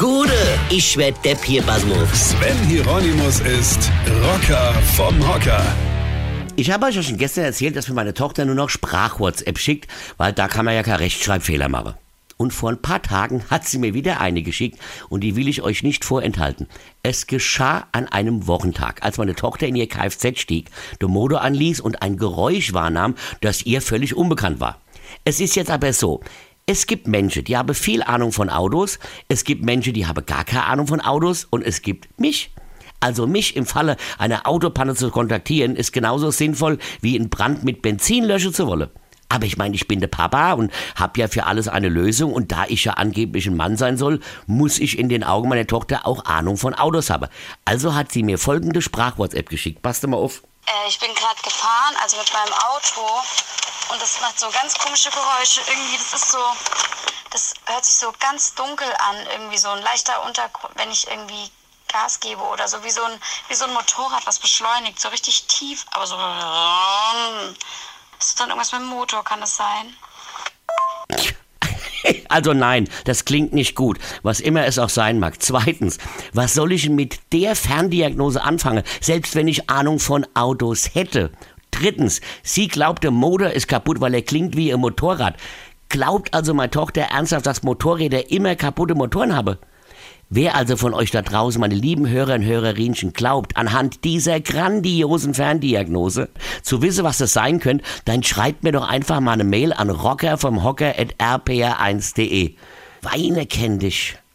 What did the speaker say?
Gude, ich werd Depp hier, Basmus. Sven Hieronymus ist Rocker vom Hocker. Ich habe euch ja schon gestern erzählt, dass mir meine Tochter nur noch Sprach-WhatsApp schickt, weil da kann man ja keinen Rechtschreibfehler machen. Und vor ein paar Tagen hat sie mir wieder eine geschickt und die will ich euch nicht vorenthalten. Es geschah an einem Wochentag, als meine Tochter in ihr Kfz stieg, den Motor anließ und ein Geräusch wahrnahm, das ihr völlig unbekannt war. Es ist jetzt aber so, es gibt Menschen, die haben viel Ahnung von Autos, es gibt Menschen, die haben gar keine Ahnung von Autos und es gibt mich. Also mich im Falle einer Autopanne zu kontaktieren, ist genauso sinnvoll, wie einen Brand mit Benzin löschen zu wollen. Aber ich meine, ich bin der Papa und habe ja für alles eine Lösung und da ich ja angeblich ein Mann sein soll, muss ich in den Augen meiner Tochter auch Ahnung von Autos haben. Also hat sie mir folgende Sprach-WhatsApp geschickt. Passt mal auf. Äh, ich bin gerade gefahren, also mit meinem Auto und das macht so ganz komische Geräusche. Irgendwie, das ist so, das hört sich so ganz dunkel an, irgendwie so ein leichter Untergrund, wenn ich irgendwie Gas gebe oder so, wie so ein, wie so ein Motorrad, was beschleunigt, so richtig tief, aber so. Ist dann irgendwas mit dem Motor, kann das sein? Also nein, das klingt nicht gut, was immer es auch sein mag. Zweitens, was soll ich mit der Ferndiagnose anfangen, selbst wenn ich Ahnung von Autos hätte? Drittens, sie glaubt, der Motor ist kaputt, weil er klingt wie ein Motorrad. Glaubt also meine Tochter ernsthaft, dass Motorräder immer kaputte Motoren haben? Wer also von euch da draußen, meine lieben Hörer und Hörerinchen, glaubt, anhand dieser grandiosen Ferndiagnose zu wissen, was das sein könnte, dann schreibt mir doch einfach mal eine Mail an rocker vom Hocker at rpr1.de. Weine kenn dich.